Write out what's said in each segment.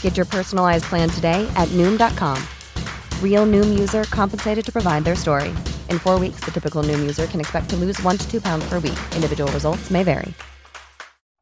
Get your personalized plan today at Noom.com. Real Noom user compensated to provide their story. In four weeks, the typical Noom user can expect to lose one to two pounds per week. Individual results may vary.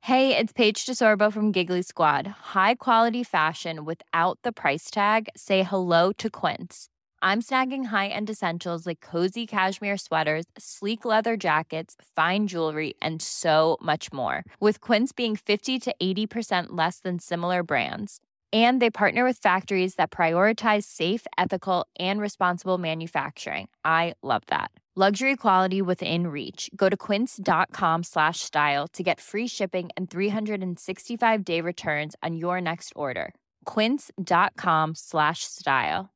Hey, it's Paige DeSorbo from Giggly Squad. High quality fashion without the price tag. Say hello to Quince. I'm snagging high-end essentials like cozy cashmere sweaters, sleek leather jackets, fine jewelry, and so much more. With Quince being 50 to 80% less than similar brands. And they partner with factories that prioritize safe, ethical, and responsible manufacturing. I love that. Luxury quality within reach. Go to quince.com slash style to get free shipping and 365 day returns on your next order. Quince.com slash style.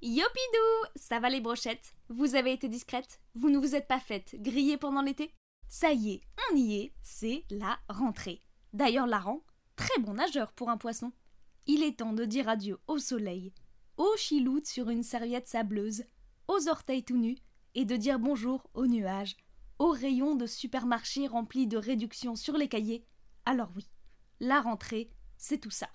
Yopidou Ça va les brochettes Vous avez été discrète Vous ne vous êtes pas faite griller pendant l'été Ça y est, on y est, c'est la rentrée. D'ailleurs, Laran, très bon nageur pour un poisson. Il est temps de dire adieu au soleil, aux chiloutes sur une serviette sableuse, aux orteils tout nus, et de dire bonjour aux nuages, aux rayons de supermarché remplis de réductions sur les cahiers. Alors oui, la rentrée, c'est tout ça.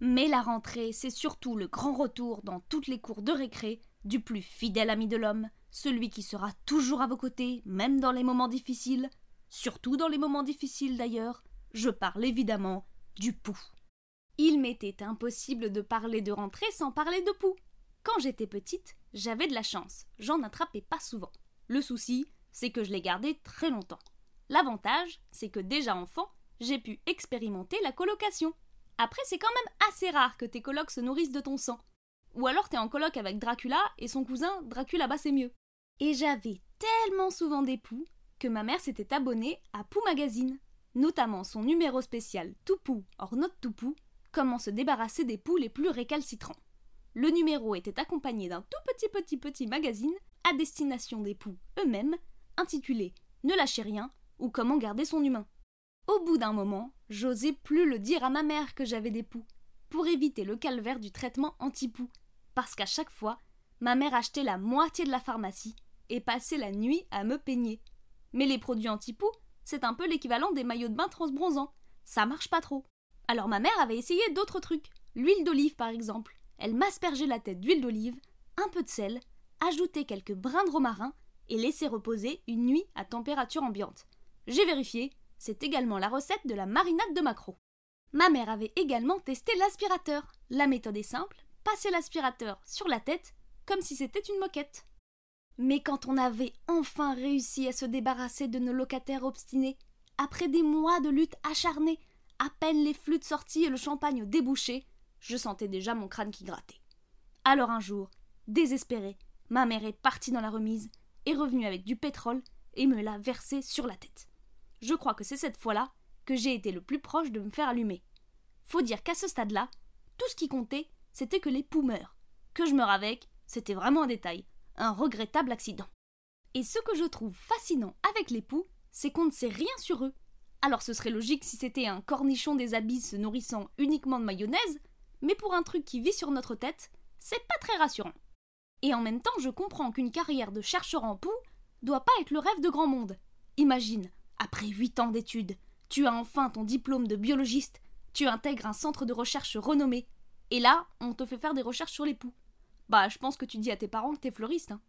Mais la rentrée, c'est surtout le grand retour dans toutes les cours de récré du plus fidèle ami de l'homme, celui qui sera toujours à vos côtés, même dans les moments difficiles, surtout dans les moments difficiles d'ailleurs. Je parle évidemment du pouls. Il m'était impossible de parler de rentrée sans parler de pouls. Quand j'étais petite, j'avais de la chance, j'en attrapais pas souvent. Le souci, c'est que je l'ai gardé très longtemps. L'avantage, c'est que déjà enfant, j'ai pu expérimenter la colocation. Après, c'est quand même assez rare que tes colocs se nourrissent de ton sang. Ou alors t'es en coloc avec Dracula et son cousin Dracula bas c'est mieux. Et j'avais tellement souvent des poux que ma mère s'était abonnée à Pou Magazine, notamment son numéro spécial Tout Pou hors note Tout Pou, comment se débarrasser des poux les plus récalcitrants. Le numéro était accompagné d'un tout petit petit petit magazine à destination des poux eux-mêmes, intitulé Ne lâchez rien ou Comment garder son humain. Au bout d'un moment, j'osais plus le dire à ma mère que j'avais des poux, pour éviter le calvaire du traitement anti-poux, parce qu'à chaque fois, ma mère achetait la moitié de la pharmacie et passait la nuit à me peigner. Mais les produits anti-poux, c'est un peu l'équivalent des maillots de bain transbronzants. Ça marche pas trop. Alors ma mère avait essayé d'autres trucs. L'huile d'olive par exemple. Elle m'aspergeait la tête d'huile d'olive, un peu de sel, ajoutait quelques brins de romarin et laissait reposer une nuit à température ambiante. J'ai vérifié, c'est également la recette de la marinade de maquereau. Ma mère avait également testé l'aspirateur. La méthode est simple, passer l'aspirateur sur la tête comme si c'était une moquette. Mais quand on avait enfin réussi à se débarrasser de nos locataires obstinés, après des mois de lutte acharnée, à peine les flûtes sorties et le champagne débouché, je sentais déjà mon crâne qui grattait. Alors un jour, désespérée, ma mère est partie dans la remise, est revenue avec du pétrole et me l'a versé sur la tête. Je crois que c'est cette fois-là que j'ai été le plus proche de me faire allumer. Faut dire qu'à ce stade-là, tout ce qui comptait, c'était que les poux meurent. Que je meure avec, c'était vraiment un détail, un regrettable accident. Et ce que je trouve fascinant avec les poux, c'est qu'on ne sait rien sur eux. Alors ce serait logique si c'était un cornichon des abysses se nourrissant uniquement de mayonnaise, mais pour un truc qui vit sur notre tête, c'est pas très rassurant. Et en même temps, je comprends qu'une carrière de chercheur en poux doit pas être le rêve de grand monde. Imagine, après huit ans d'études, tu as enfin ton diplôme de biologiste, tu intègres un centre de recherche renommé, et là, on te fait faire des recherches sur les poux. Bah, je pense que tu dis à tes parents que t'es fleuriste. Hein.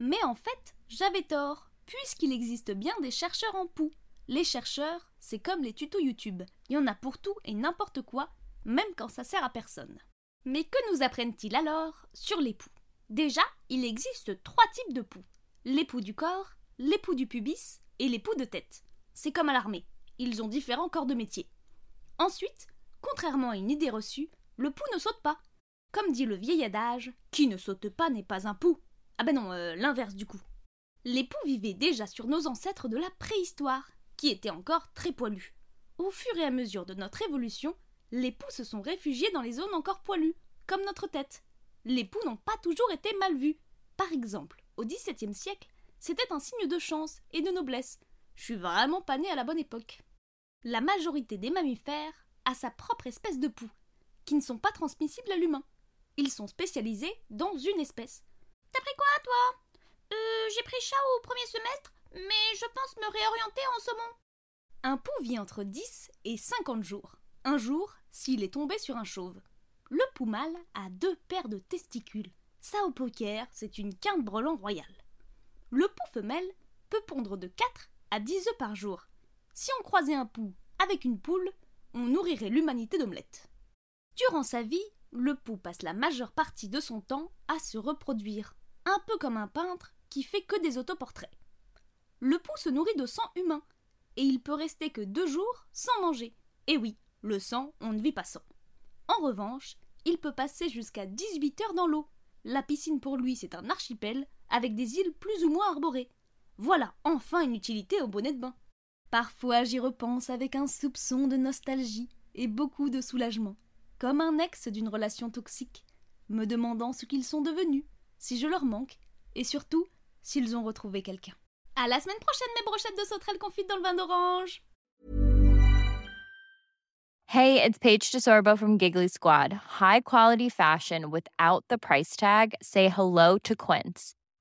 Mais en fait, j'avais tort, puisqu'il existe bien des chercheurs en poux. Les chercheurs, c'est comme les tutos YouTube. Il y en a pour tout et n'importe quoi, même quand ça sert à personne. Mais que nous apprennent-ils alors sur les poux? Déjà, il existe trois types de poux. Les poux du corps, les poux du pubis et les poux de tête. C'est comme à l'armée, ils ont différents corps de métier. Ensuite, contrairement à une idée reçue, le pou ne saute pas. Comme dit le vieil adage, qui ne saute pas n'est pas un pou. Ah ben non, euh, l'inverse du coup. Les poux vivaient déjà sur nos ancêtres de la préhistoire, qui étaient encore très poilus. Au fur et à mesure de notre évolution, les poux se sont réfugiés dans les zones encore poilues, comme notre tête. Les poux n'ont pas toujours été mal vus. Par exemple, au XVIIe siècle, c'était un signe de chance et de noblesse. Je suis vraiment pas née à la bonne époque. La majorité des mammifères a sa propre espèce de poux, qui ne sont pas transmissibles à l'humain. Ils sont spécialisés dans une espèce. T'as pris quoi, toi? Euh, j'ai pris chat au premier semestre, mais je pense me réorienter en saumon. Un pou vit entre 10 et 50 jours. Un jour, s'il est tombé sur un chauve. Le pou mâle a deux paires de testicules. Ça au poker, c'est une quinte brelan royale. Le pou femelle peut pondre de 4 à 10 œufs par jour. Si on croisait un pou avec une poule, on nourrirait l'humanité d'omelettes. Durant sa vie, le pou passe la majeure partie de son temps à se reproduire, un peu comme un peintre qui fait que des autoportraits. Le pou se nourrit de sang humain, et il peut rester que deux jours sans manger. Et oui, le sang, on ne vit pas sans. En revanche, il peut passer jusqu'à 18 heures dans l'eau. La piscine pour lui, c'est un archipel avec des îles plus ou moins arborées. Voilà enfin une utilité au bonnet de bain. Parfois j'y repense avec un soupçon de nostalgie et beaucoup de soulagement, comme un ex d'une relation toxique, me demandant ce qu'ils sont devenus, si je leur manque, et surtout s'ils ont retrouvé quelqu'un. À la semaine prochaine mes brochettes de sauterelles confites dans le vin d'orange Hey, it's Paige DeSorbo from Giggly Squad. High quality fashion without the price tag. Say hello to Quince.